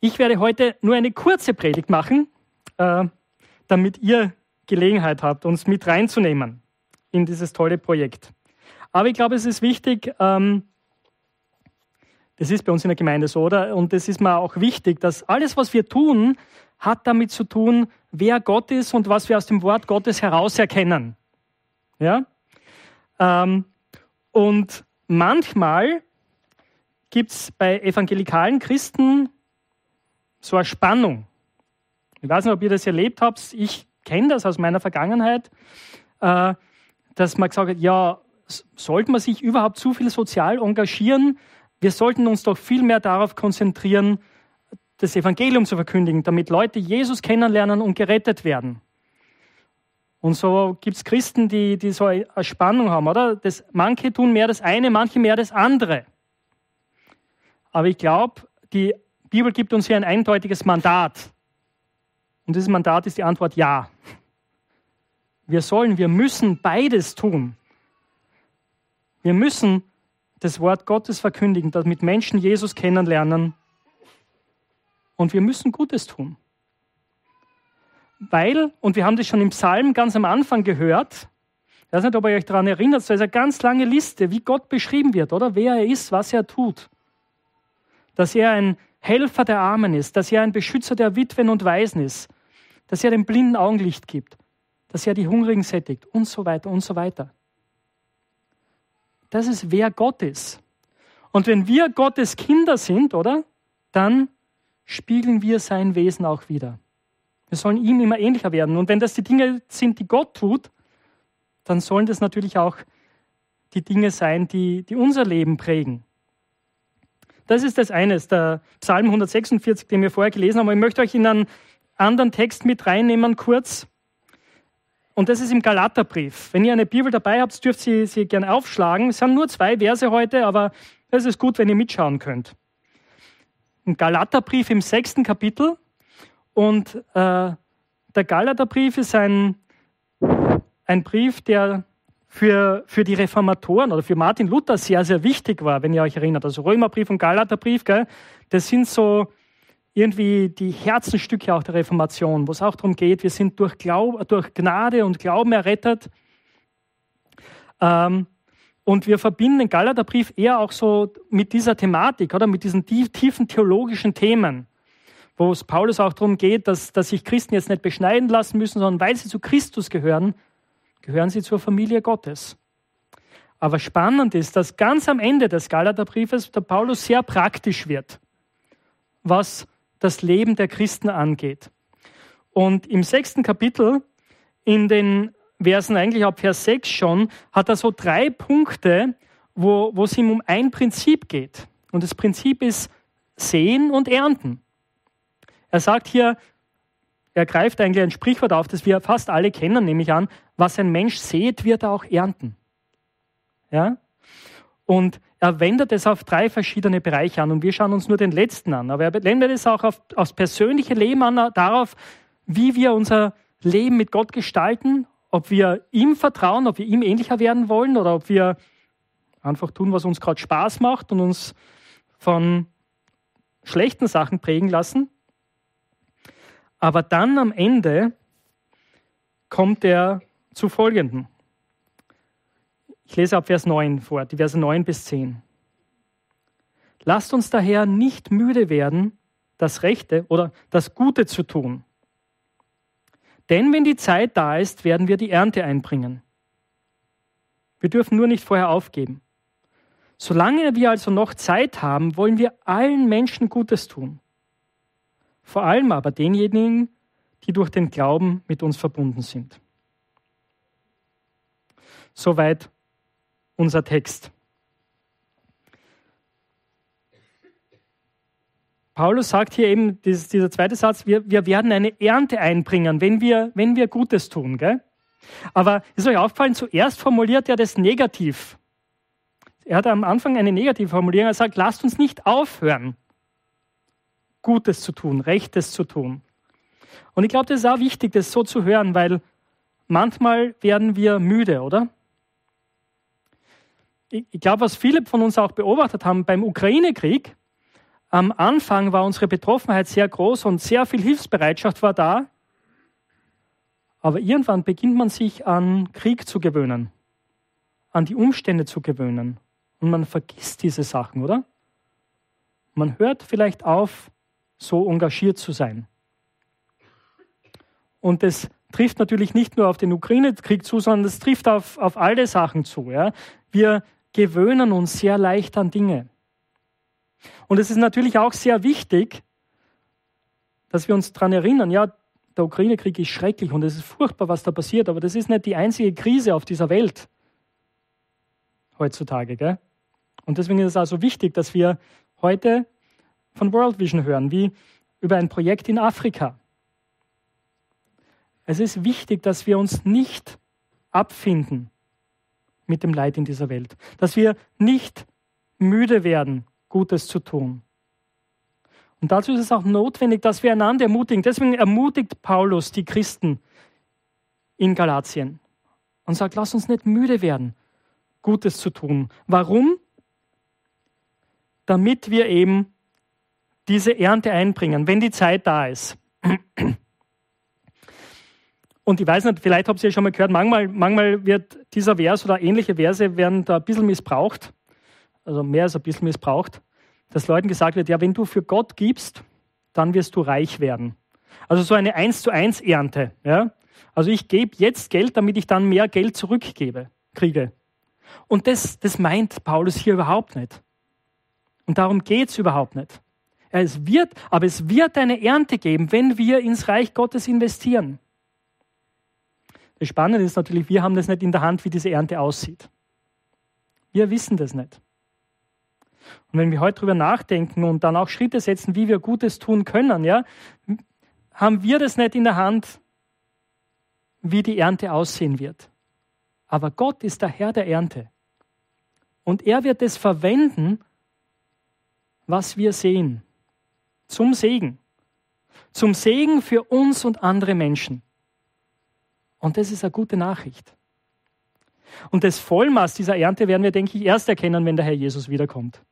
Ich werde heute nur eine kurze Predigt machen, äh, damit ihr Gelegenheit habt, uns mit reinzunehmen in dieses tolle Projekt. Aber ich glaube, es ist wichtig, ähm, das ist bei uns in der Gemeinde so, oder? Und es ist mir auch wichtig, dass alles, was wir tun, hat damit zu tun, wer Gott ist und was wir aus dem Wort Gottes herauserkennen. Ja? Ähm, und manchmal gibt es bei evangelikalen Christen so eine Spannung. Ich weiß nicht, ob ihr das erlebt habt. Ich kenne das aus meiner Vergangenheit, äh, dass man gesagt hat, ja, sollte man sich überhaupt zu viel sozial engagieren? Wir sollten uns doch viel mehr darauf konzentrieren, das Evangelium zu verkündigen, damit Leute Jesus kennenlernen und gerettet werden. Und so gibt es Christen, die, die so eine Spannung haben, oder? Das, manche tun mehr das eine, manche mehr das andere. Aber ich glaube, die Bibel gibt uns hier ein eindeutiges Mandat. Und dieses Mandat ist die Antwort Ja. Wir sollen, wir müssen beides tun. Wir müssen das Wort Gottes verkündigen, damit Menschen Jesus kennenlernen. Und wir müssen Gutes tun. Weil, und wir haben das schon im Psalm ganz am Anfang gehört, ich weiß nicht, ob ihr euch daran erinnert, so ist eine ganz lange Liste, wie Gott beschrieben wird, oder? Wer er ist, was er tut. Dass er ein Helfer der Armen ist, dass er ein Beschützer der Witwen und Waisen ist, dass er den Blinden Augenlicht gibt, dass er die Hungrigen sättigt und so weiter und so weiter. Das ist, wer Gott ist. Und wenn wir Gottes Kinder sind, oder? Dann spiegeln wir sein Wesen auch wieder. Wir sollen ihm immer ähnlicher werden. Und wenn das die Dinge sind, die Gott tut, dann sollen das natürlich auch die Dinge sein, die, die unser Leben prägen. Das ist das eine, der Psalm 146, den wir vorher gelesen haben. Ich möchte euch in einen anderen Text mit reinnehmen, kurz. Und das ist im Galaterbrief. Wenn ihr eine Bibel dabei habt, dürft ihr sie gerne aufschlagen. Es sind nur zwei Verse heute, aber es ist gut, wenn ihr mitschauen könnt. Im Galaterbrief im sechsten Kapitel, und äh, der Galaterbrief ist ein, ein Brief, der für, für die Reformatoren oder für Martin Luther sehr, sehr wichtig war, wenn ihr euch erinnert. Also Römerbrief und Galaterbrief, gell, das sind so irgendwie die Herzenstücke auch der Reformation, wo es auch darum geht, wir sind durch, Glaub, durch Gnade und Glauben errettet. Ähm, und wir verbinden den Galaterbrief eher auch so mit dieser Thematik oder mit diesen tiefen theologischen Themen wo es Paulus auch darum geht, dass, dass sich Christen jetzt nicht beschneiden lassen müssen, sondern weil sie zu Christus gehören, gehören sie zur Familie Gottes. Aber spannend ist, dass ganz am Ende des Galaterbriefes der Paulus sehr praktisch wird, was das Leben der Christen angeht. Und im sechsten Kapitel, in den Versen eigentlich ab Vers 6 schon, hat er so drei Punkte, wo, wo es ihm um ein Prinzip geht. Und das Prinzip ist Sehen und Ernten. Er sagt hier, er greift eigentlich ein Sprichwort auf, das wir fast alle kennen, nehme ich an, was ein Mensch sät, wird er auch ernten. Ja? Und er wendet es auf drei verschiedene Bereiche an und wir schauen uns nur den letzten an. Aber er wendet es auch auf, aufs persönliche Leben an, darauf, wie wir unser Leben mit Gott gestalten, ob wir ihm vertrauen, ob wir ihm ähnlicher werden wollen oder ob wir einfach tun, was uns gerade Spaß macht und uns von schlechten Sachen prägen lassen. Aber dann am Ende kommt er zu folgenden. Ich lese ab Vers 9 vor, die Verse 9 bis 10. Lasst uns daher nicht müde werden, das Rechte oder das Gute zu tun. Denn wenn die Zeit da ist, werden wir die Ernte einbringen. Wir dürfen nur nicht vorher aufgeben. Solange wir also noch Zeit haben, wollen wir allen Menschen Gutes tun vor allem aber denjenigen, die durch den Glauben mit uns verbunden sind. Soweit unser Text. Paulus sagt hier eben, dieser zweite Satz, wir, wir werden eine Ernte einbringen, wenn wir, wenn wir Gutes tun. Gell? Aber ist euch aufgefallen, zuerst formuliert er das negativ. Er hat am Anfang eine negative Formulierung. Er sagt, lasst uns nicht aufhören. Gutes zu tun, Rechtes zu tun. Und ich glaube, das ist auch wichtig, das so zu hören, weil manchmal werden wir müde, oder? Ich glaube, was viele von uns auch beobachtet haben beim Ukraine-Krieg, am Anfang war unsere Betroffenheit sehr groß und sehr viel Hilfsbereitschaft war da. Aber irgendwann beginnt man sich an Krieg zu gewöhnen, an die Umstände zu gewöhnen. Und man vergisst diese Sachen, oder? Man hört vielleicht auf, so engagiert zu sein. Und das trifft natürlich nicht nur auf den Ukraine-Krieg zu, sondern es trifft auf, auf alle Sachen zu. Ja? Wir gewöhnen uns sehr leicht an Dinge. Und es ist natürlich auch sehr wichtig, dass wir uns daran erinnern, ja, der Ukraine-Krieg ist schrecklich und es ist furchtbar, was da passiert, aber das ist nicht die einzige Krise auf dieser Welt heutzutage. Gell? Und deswegen ist es also wichtig, dass wir heute von World Vision hören, wie über ein Projekt in Afrika. Es ist wichtig, dass wir uns nicht abfinden mit dem Leid in dieser Welt, dass wir nicht müde werden, Gutes zu tun. Und dazu ist es auch notwendig, dass wir einander ermutigen. Deswegen ermutigt Paulus die Christen in Galatien und sagt, lass uns nicht müde werden, Gutes zu tun. Warum? Damit wir eben diese Ernte einbringen, wenn die Zeit da ist. Und ich weiß nicht, vielleicht habt ihr ja schon mal gehört, manchmal, manchmal wird dieser Vers oder ähnliche Verse werden da ein bisschen missbraucht, also mehr als ein bisschen missbraucht, dass Leuten gesagt wird, ja, wenn du für Gott gibst, dann wirst du reich werden. Also so eine 1 zu 1 Ernte. Ja? Also ich gebe jetzt Geld, damit ich dann mehr Geld zurückgebe, kriege. Und das, das meint Paulus hier überhaupt nicht. Und darum geht es überhaupt nicht. Es wird, aber es wird eine Ernte geben, wenn wir ins Reich Gottes investieren. Das Spannende ist natürlich, wir haben das nicht in der Hand, wie diese Ernte aussieht. Wir wissen das nicht. Und wenn wir heute darüber nachdenken und dann auch Schritte setzen, wie wir Gutes tun können, ja, haben wir das nicht in der Hand, wie die Ernte aussehen wird. Aber Gott ist der Herr der Ernte. Und er wird es verwenden, was wir sehen zum Segen. Zum Segen für uns und andere Menschen. Und das ist eine gute Nachricht. Und das Vollmaß dieser Ernte werden wir, denke ich, erst erkennen, wenn der Herr Jesus wiederkommt.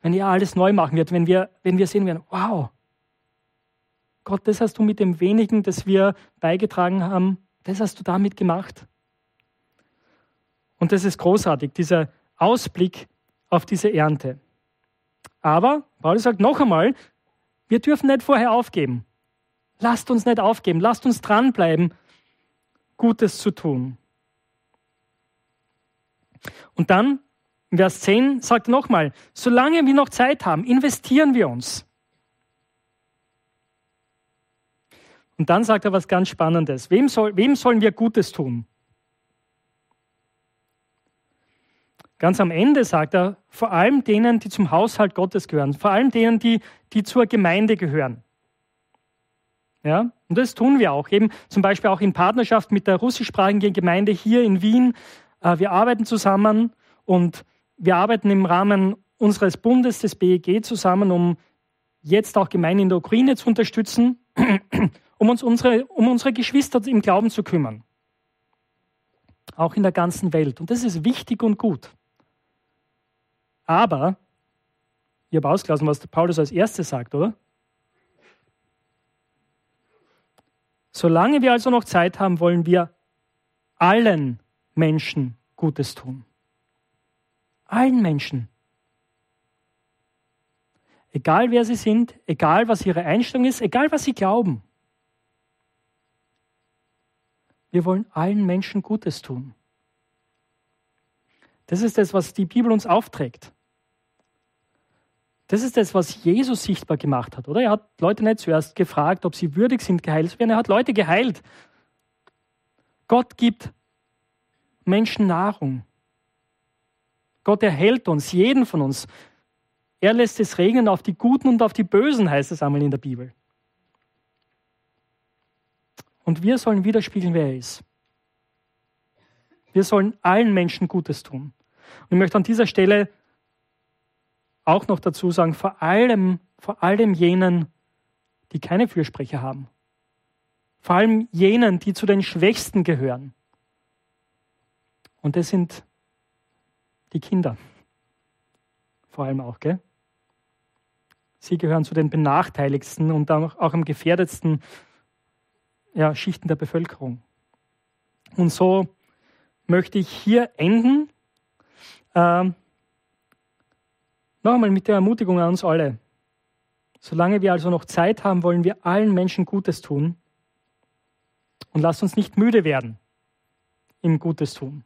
Wenn er alles neu machen wird, wenn wir, wenn wir sehen werden, wow, Gott, das hast du mit dem wenigen, das wir beigetragen haben, das hast du damit gemacht. Und das ist großartig, dieser Ausblick auf diese Ernte. Aber Paulus sagt noch einmal, wir dürfen nicht vorher aufgeben. Lasst uns nicht aufgeben. Lasst uns dranbleiben, Gutes zu tun. Und dann, Vers 10 sagt nochmal, solange wir noch Zeit haben, investieren wir uns. Und dann sagt er was ganz Spannendes. Wem, soll, wem sollen wir Gutes tun? Ganz am Ende sagt er, vor allem denen, die zum Haushalt Gottes gehören, vor allem denen, die, die zur Gemeinde gehören. Ja, und das tun wir auch, eben zum Beispiel auch in Partnerschaft mit der russischsprachigen Gemeinde hier in Wien. Äh, wir arbeiten zusammen und wir arbeiten im Rahmen unseres Bundes, des BEG, zusammen, um jetzt auch Gemeinden in der Ukraine zu unterstützen, um uns unsere, um unsere Geschwister im Glauben zu kümmern. Auch in der ganzen Welt. Und das ist wichtig und gut. Aber, ich habe ausgelassen, was Paulus als erstes sagt, oder? Solange wir also noch Zeit haben, wollen wir allen Menschen Gutes tun. Allen Menschen. Egal wer sie sind, egal was ihre Einstellung ist, egal was sie glauben. Wir wollen allen Menschen Gutes tun. Das ist das, was die Bibel uns aufträgt. Das ist das, was Jesus sichtbar gemacht hat, oder? Er hat Leute nicht zuerst gefragt, ob sie würdig sind, geheilt zu werden. Er hat Leute geheilt. Gott gibt Menschen Nahrung. Gott erhält uns, jeden von uns. Er lässt es regnen auf die Guten und auf die Bösen, heißt es einmal in der Bibel. Und wir sollen widerspiegeln, wer er ist. Wir sollen allen Menschen Gutes tun. Und ich möchte an dieser Stelle auch noch dazu sagen, vor allem, vor allem jenen, die keine Fürsprecher haben. Vor allem jenen, die zu den Schwächsten gehören. Und das sind die Kinder. Vor allem auch, gell? Sie gehören zu den benachteiligsten und auch am gefährdetsten ja, Schichten der Bevölkerung. Und so möchte ich hier enden. Ähm, noch einmal mit der Ermutigung an uns alle. Solange wir also noch Zeit haben, wollen wir allen Menschen Gutes tun. Und lasst uns nicht müde werden im Gutes tun.